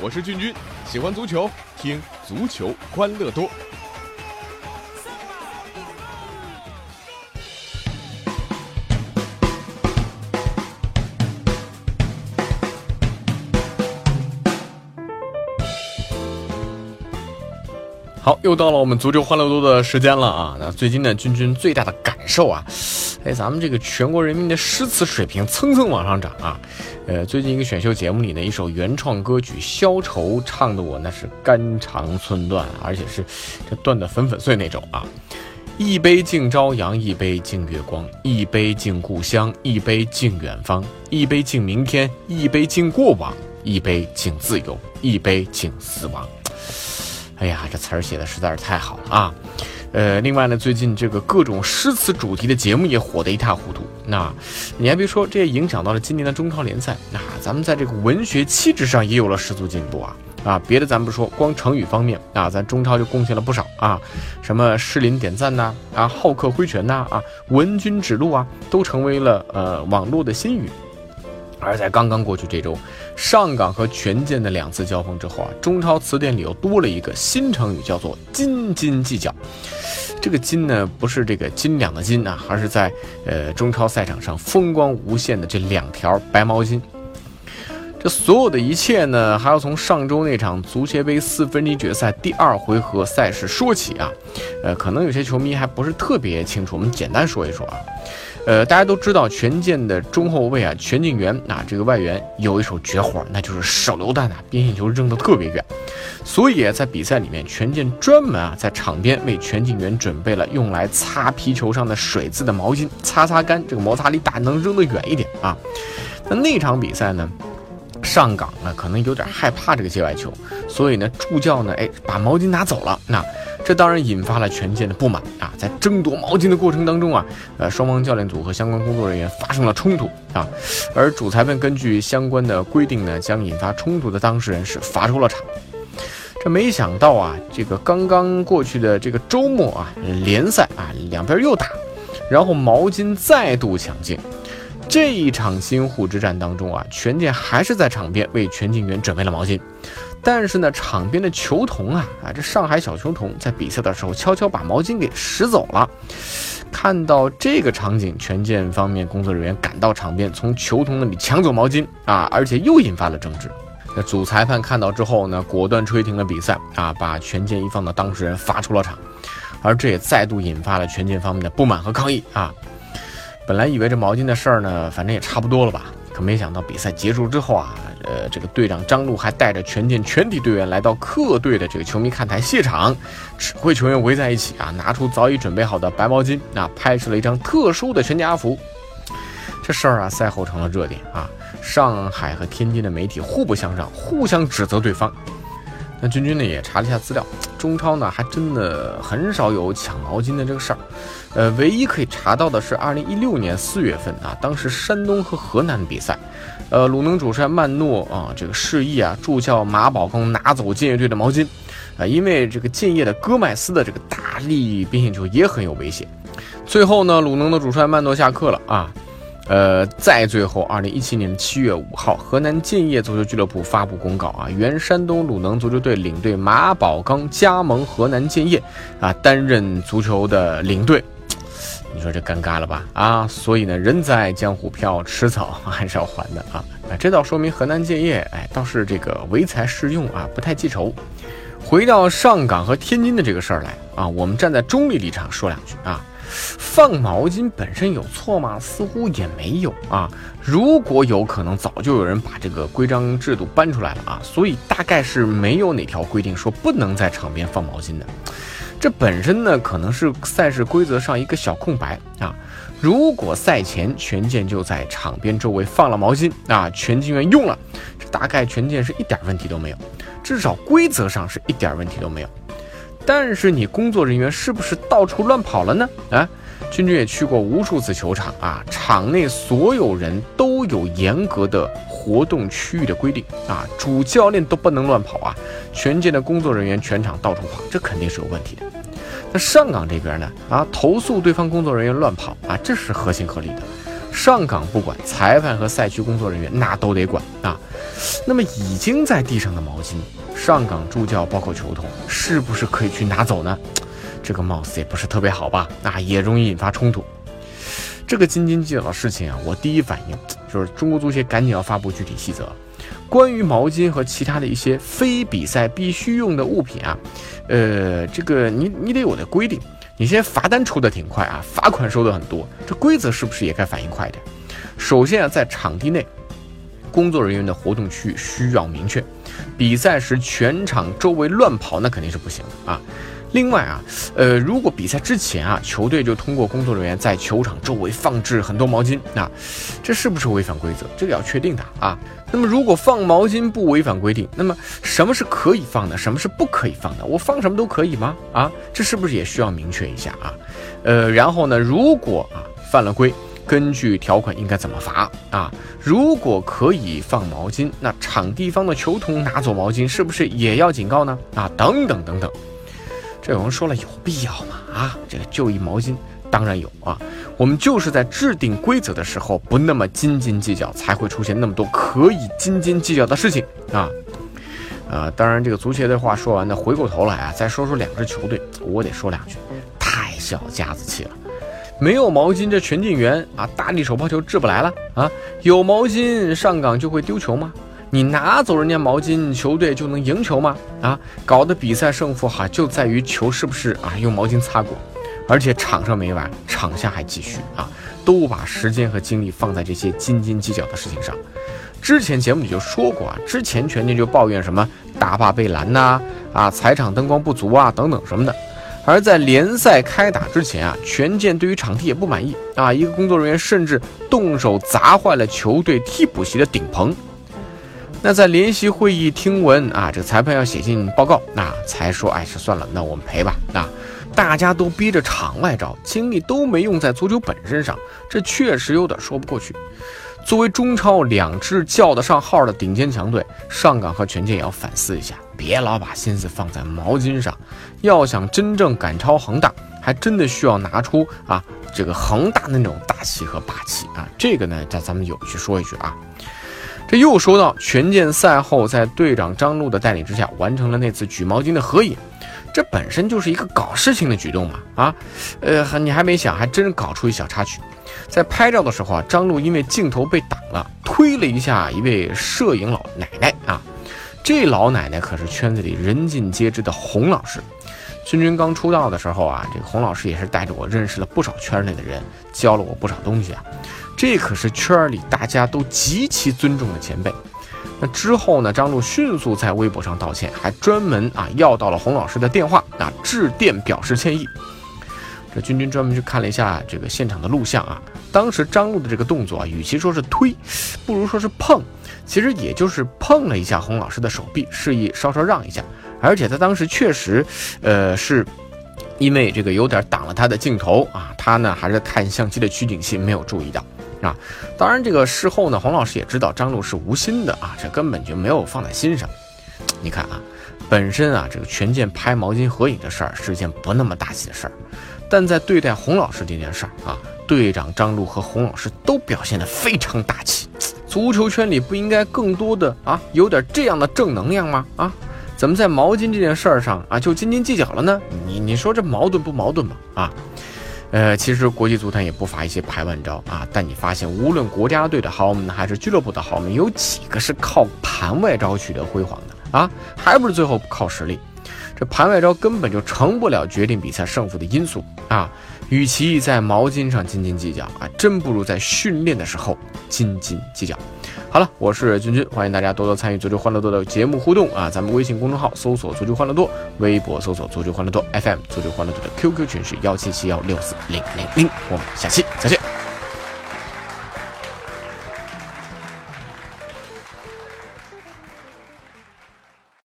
我是俊君，喜欢足球，听足球欢乐多。好，又到了我们足球欢乐多的时间了啊！那最近呢，君君最大的感受啊，哎，咱们这个全国人民的诗词水平蹭蹭往上涨啊！呃，最近一个选秀节目里呢，一首原创歌曲《消愁》唱的我那是肝肠寸断，而且是这断得粉粉碎那种啊！一杯敬朝阳，一杯敬月光，一杯敬故乡，一杯敬远方，一杯敬明天，一杯敬过往，一杯敬自由，一杯敬死亡。哎呀，这词儿写的实在是太好了啊！呃，另外呢，最近这个各种诗词主题的节目也火得一塌糊涂。那你还别说，这也影响到了今年的中超联赛。那咱们在这个文学气质上也有了十足进步啊！啊，别的咱不说，光成语方面啊，咱中超就贡献了不少啊。什么诗林点赞呐，啊，好客挥拳呐，啊，闻君指路啊，都成为了呃网络的新语。而在刚刚过去这周，上港和权健的两次交锋之后啊，中超词典里又多了一个新成语，叫做“斤斤计较”。这个“斤”呢，不是这个斤两的“斤”啊，而是在呃中超赛场上风光无限的这两条白毛巾。这所有的一切呢，还要从上周那场足协杯四分之一决赛第二回合赛事说起啊。呃，可能有些球迷还不是特别清楚，我们简单说一说啊。呃，大家都知道权健的中后卫啊，全敬元啊，这个外援有一手绝活，那就是手榴弹啊，边线球扔得特别远。所以在比赛里面，权健专门啊在场边为全敬元准备了用来擦皮球上的水渍的毛巾，擦擦干，这个摩擦力大，能扔得远一点啊。那那场比赛呢，上港呢可能有点害怕这个界外球，所以呢助教呢，哎，把毛巾拿走了。那这当然引发了权健的不满啊！在争夺毛巾的过程当中啊，呃，双方教练组和相关工作人员发生了冲突啊，而主裁判根据相关的规定呢，将引发冲突的当事人是罚出了场。这没想到啊，这个刚刚过去的这个周末啊，联赛啊，两边又打，然后毛巾再度抢镜。这一场新沪之战当中啊，权健还是在场边为全敬元准备了毛巾。但是呢，场边的球童啊啊，这上海小球童在比赛的时候悄悄把毛巾给拾走了。看到这个场景，权健方面工作人员赶到场边，从球童那里抢走毛巾啊，而且又引发了争执。那主裁判看到之后呢，果断吹停了比赛啊，把权健一方的当事人罚出了场。而这也再度引发了权健方面的不满和抗议啊。本来以为这毛巾的事儿呢，反正也差不多了吧。可没想到比赛结束之后啊，呃，这个队长张璐还带着全健全体队员来到客队的这个球迷看台谢场，指挥球员围在一起啊，拿出早已准备好的白毛巾啊，拍出了一张特殊的全家福。这事儿啊，赛后成了热点啊，上海和天津的媒体互不相让，互相指责对方。那君君呢也查了一下资料，中超呢还真的很少有抢毛巾的这个事儿。呃，唯一可以查到的是二零一六年四月份啊，当时山东和河南的比赛，呃，鲁能主帅曼诺啊，这个示意啊，助教马宝刚拿走建业队的毛巾，啊，因为这个建业的戈麦斯的这个大力边线球也很有威胁。最后呢，鲁能的主帅曼诺下课了啊。呃，再最后，二零一七年七月五号，河南建业足球俱乐部发布公告啊，原山东鲁能足球队领队马宝刚加盟河南建业，啊，担任足球的领队。你说这尴尬了吧？啊，所以呢，人在江湖飘，迟早 还是要还的啊。啊，这倒说明河南建业，哎，倒是这个唯才是用啊，不太记仇。回到上港和天津的这个事儿来啊，我们站在中立立场说两句啊。放毛巾本身有错吗？似乎也没有啊。如果有可能，早就有人把这个规章制度搬出来了啊。所以大概是没有哪条规定说不能在场边放毛巾的。这本身呢，可能是赛事规则上一个小空白啊。如果赛前权健就在场边周围放了毛巾啊，全敬员用了，大概权健是一点问题都没有，至少规则上是一点问题都没有。但是你工作人员是不是到处乱跑了呢？啊，君君也去过无数次球场啊，场内所有人都有严格的活动区域的规定啊，主教练都不能乱跑啊，全健的工作人员全场到处跑，这肯定是有问题的。那上港这边呢？啊，投诉对方工作人员乱跑啊，这是合情合理的。上岗不管，裁判和赛区工作人员那都得管啊。那么已经在地上的毛巾，上岗助教包括球童是不是可以去拿走呢？这个貌似也不是特别好吧？那也容易引发冲突。这个斤斤计较的事情啊，我第一反应就是中国足协赶紧要发布具体细则。关于毛巾和其他的一些非比赛必须用的物品啊，呃，这个你你得有的规定。你现在罚单出的挺快啊，罚款收的很多，这规则是不是也该反应快点？首先啊，在场地内，工作人员的活动区域需要明确，比赛时全场周围乱跑那肯定是不行的啊。另外啊，呃，如果比赛之前啊，球队就通过工作人员在球场周围放置很多毛巾，那这是不是违反规则？这个要确定的啊。那么如果放毛巾不违反规定，那么什么是可以放的，什么是不可以放的？我放什么都可以吗？啊，这是不是也需要明确一下啊？呃，然后呢，如果啊犯了规，根据条款应该怎么罚啊？如果可以放毛巾，那场地方的球童拿走毛巾，是不是也要警告呢？啊，等等等等。这有人说了，有必要吗？啊，这个就一毛巾，当然有啊。我们就是在制定规则的时候不那么斤斤计较，才会出现那么多可以斤斤计较的事情啊。呃，当然这个足协的话说完呢，回过头来啊，再说说两支球队，我得说两句，太小家子气了。没有毛巾，这全进员啊，大力手抛球治不来了啊。有毛巾上岗就会丢球吗？你拿走人家毛巾，球队就能赢球吗？啊，搞得比赛胜负哈就在于球是不是啊用毛巾擦过，而且场上没完，场下还继续啊，都把时间和精力放在这些斤斤计较的事情上。之前节目里就说过啊，之前全健就抱怨什么大坝被拦呐，啊踩场灯光不足啊等等什么的。而在联赛开打之前啊，权健对于场地也不满意啊，一个工作人员甚至动手砸坏了球队替补席的顶棚。那在联席会议听闻啊，这个裁判要写进报告，那才说，哎，是算了，那我们赔吧。啊，大家都逼着场外招，精力都没用在足球本身上，这确实有点说不过去。作为中超两支叫得上号的顶尖强队，上港和权健也要反思一下，别老把心思放在毛巾上。要想真正赶超恒大，还真的需要拿出啊这个恒大那种大气和霸气啊。这个呢，在咱们有去说一句啊。这又说到权健赛后在队长张璐的带领之下完成了那次举毛巾的合影，这本身就是一个搞事情的举动嘛啊，呃，你还没想，还真搞出一小插曲，在拍照的时候啊，张璐因为镜头被挡了，推了一下一位摄影老奶奶啊，这老奶奶可是圈子里人尽皆知的洪老师。君君刚出道的时候啊，这个洪老师也是带着我认识了不少圈内的人，教了我不少东西啊。这可是圈里大家都极其尊重的前辈。那之后呢？张璐迅速在微博上道歉，还专门啊要到了洪老师的电话啊，致电表示歉意。这君君专门去看了一下这个现场的录像啊，当时张璐的这个动作啊，与其说是推，不如说是碰，其实也就是碰了一下洪老师的手臂，示意稍稍让一下。而且他当时确实，呃是。因为这个有点挡了他的镜头啊，他呢还是看相机的取景器，没有注意到啊。当然，这个事后呢，黄老师也知道张璐是无心的啊，这根本就没有放在心上。你看啊，本身啊，这个权健拍毛巾合影的事儿是件不那么大气的事儿，但在对待洪老师这件事儿啊，队长张璐和洪老师都表现得非常大气。足球圈里不应该更多的啊，有点这样的正能量吗？啊？怎么在毛巾这件事儿上啊就斤斤计较了呢？你你说这矛盾不矛盾吗？啊，呃，其实国际足坛也不乏一些排外招啊，但你发现无论国家队的豪门还是俱乐部的豪门，有几个是靠盘外招取得辉煌的啊？还不是最后靠实力？这盘外招根本就成不了决定比赛胜负的因素啊！与其在毛巾上斤斤计较啊，真不如在训练的时候斤斤计较。好了，我是君君，欢迎大家多多参与足球欢乐多的节目互动啊！咱们微信公众号搜索足球欢乐多，微博搜索足球欢乐多 FM，足球欢乐多的 QQ 群是幺七七幺六四零零零，我们下期再见。